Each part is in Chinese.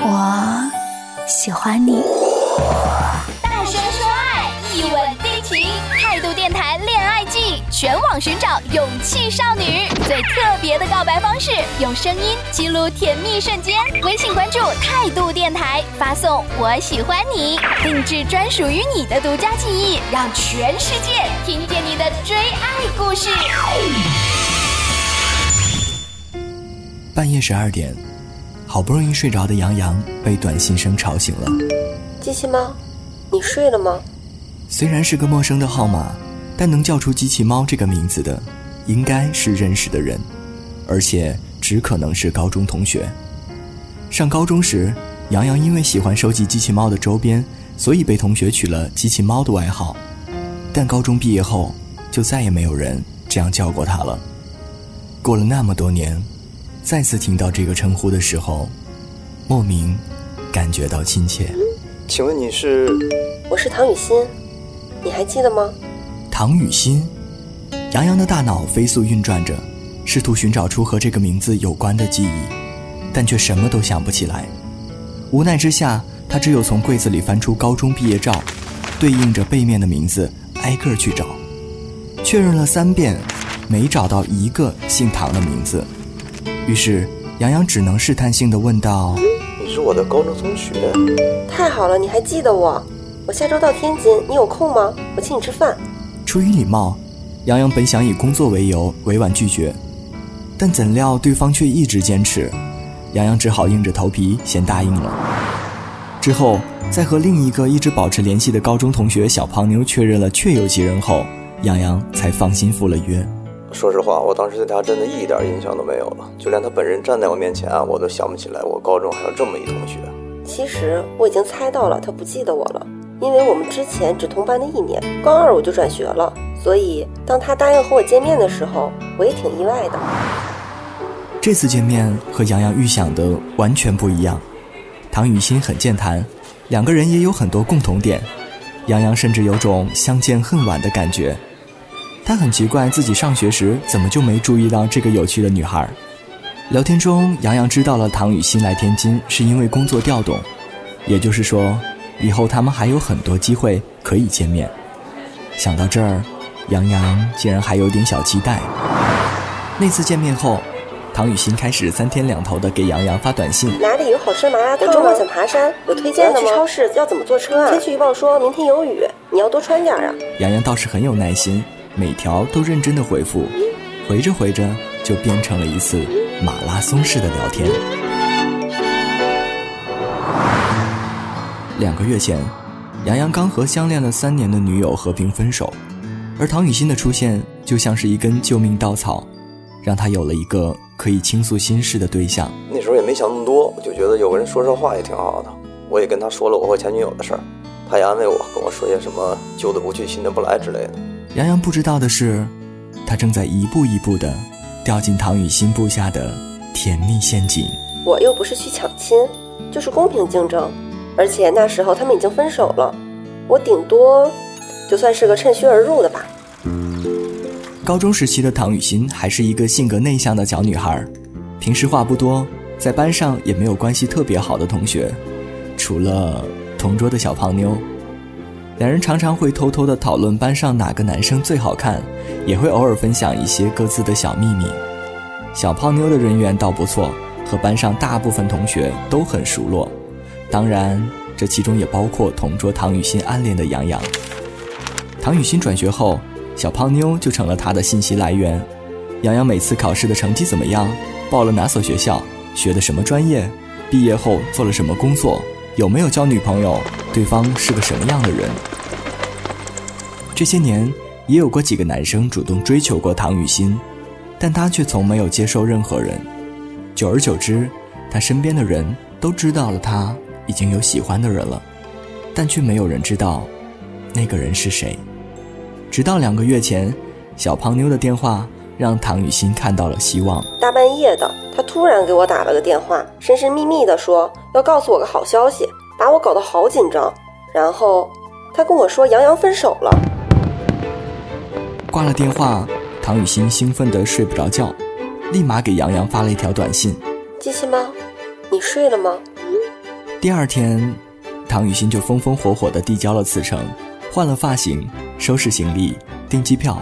我喜欢你。大声说爱，一吻定情。态度电台恋爱季，全网寻找勇气少女，最特别的告白方式，用声音记录甜蜜瞬间。微信关注态度电台，发送“我喜欢你”，定制专属于你的独家记忆，让全世界听见你的追爱故事。半夜十二点，好不容易睡着的杨洋被短信声吵醒了。机器猫，你睡了吗？虽然是个陌生的号码，但能叫出“机器猫”这个名字的，应该是认识的人，而且只可能是高中同学。上高中时，杨洋因为喜欢收集机器猫的周边，所以被同学取了“机器猫”的外号。但高中毕业后，就再也没有人这样叫过他了。过了那么多年，再次听到这个称呼的时候，莫名感觉到亲切。请问你是？我是唐雨欣。你还记得吗？唐雨欣，杨洋的大脑飞速运转着，试图寻找出和这个名字有关的记忆，但却什么都想不起来。无奈之下，他只有从柜子里翻出高中毕业照，对应着背面的名字，挨个去找。确认了三遍，没找到一个姓唐的名字。于是，杨洋只能试探性的问道：“你是我的高中同学？太好了，你还记得我。”我下周到天津，你有空吗？我请你吃饭。出于礼貌，杨洋本想以工作为由委婉拒绝，但怎料对方却一直坚持，杨洋只好硬着头皮先答应了。之后，在和另一个一直保持联系的高中同学小胖妞确认了确有其人后，杨洋才放心赴了约。说实话，我当时对他真的一点印象都没有了，就连他本人站在我面前啊，我都想不起来我高中还有这么一同学。其实我已经猜到了，他不记得我了。因为我们之前只同班的一年，高二我就转学了，所以当他答应和我见面的时候，我也挺意外的。这次见面和杨洋预想的完全不一样。唐雨欣很健谈，两个人也有很多共同点。杨洋甚至有种相见恨晚的感觉。他很奇怪自己上学时怎么就没注意到这个有趣的女孩。聊天中，杨洋知道了唐雨欣来天津是因为工作调动，也就是说。以后他们还有很多机会可以见面。想到这儿，杨洋竟然还有点小期待。那次见面后，唐雨欣开始三天两头的给杨洋发短信：哪里有好吃的麻辣烫？我周末想爬山，有推荐的吗？去超市要怎么坐车啊？天气预报说明天有雨，你要多穿点啊。杨洋倒是很有耐心，每条都认真的回复。回着回着，就变成了一次马拉松式的聊天。两个月前，杨洋刚和相恋了三年的女友和平分手，而唐雨欣的出现就像是一根救命稻草，让他有了一个可以倾诉心事的对象。那时候也没想那么多，我就觉得有个人说说话也挺好的。我也跟他说了我和前女友的事儿，他也安慰我，跟我说些什么旧的不去，新的不来之类的。杨洋不知道的是，他正在一步一步的掉进唐雨欣布下的甜蜜陷阱。我又不是去抢亲，就是公平竞争。而且那时候他们已经分手了，我顶多就算是个趁虚而入的吧。高中时期的唐雨欣还是一个性格内向的小女孩，平时话不多，在班上也没有关系特别好的同学，除了同桌的小胖妞。两人常常会偷偷的讨论班上哪个男生最好看，也会偶尔分享一些各自的小秘密。小胖妞的人缘倒不错，和班上大部分同学都很熟络。当然，这其中也包括同桌唐雨欣暗恋的杨洋。唐雨欣转学后，小胖妞就成了他的信息来源。杨洋每次考试的成绩怎么样？报了哪所学校？学的什么专业？毕业后做了什么工作？有没有交女朋友？对方是个什么样的人？这些年，也有过几个男生主动追求过唐雨欣，但她却从没有接受任何人。久而久之，她身边的人都知道了她。已经有喜欢的人了，但却没有人知道那个人是谁。直到两个月前，小胖妞的电话让唐雨欣看到了希望。大半夜的，他突然给我打了个电话，神神秘秘的说要告诉我个好消息，把我搞得好紧张。然后他跟我说杨洋分手了。挂了电话，唐雨欣兴奋的睡不着觉，立马给杨洋发了一条短信：“机器猫，你睡了吗？”第二天，唐雨欣就风风火火地递交了辞呈，换了发型，收拾行李，订机票。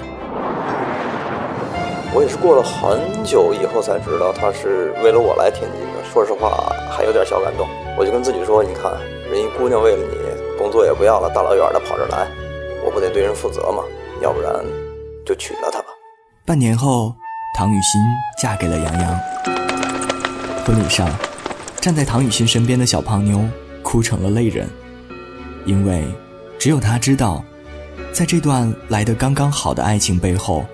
我也是过了很久以后才知道，他是为了我来天津的。说实话，还有点小感动。我就跟自己说：“你看，姑娘为了你，工作也不要了，大老远的跑这来，我不得对人负责吗？要不然，就娶了她吧。”半年后，唐雨欣嫁给了杨洋。婚礼上，站在唐雨欣身边的小胖妞哭成了泪人，因为只有她知道，在这段来得刚刚好的爱情背后。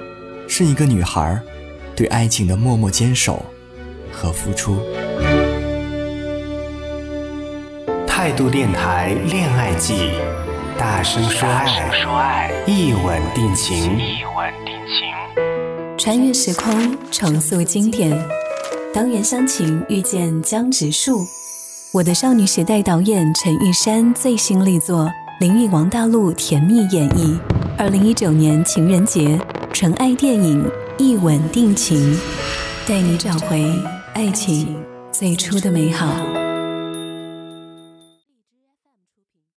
是一个女孩对爱情的默默坚守和付出。态度电台恋爱季，大声说爱，一吻定情。一吻定情穿越时空，重塑经典。当原乡情遇见江直树，我的少女时代导演陈玉珊最新力作，林与王大陆甜蜜演绎。二零一九年情人节。纯爱电影《一吻定情》，带你找回爱情最初的美好。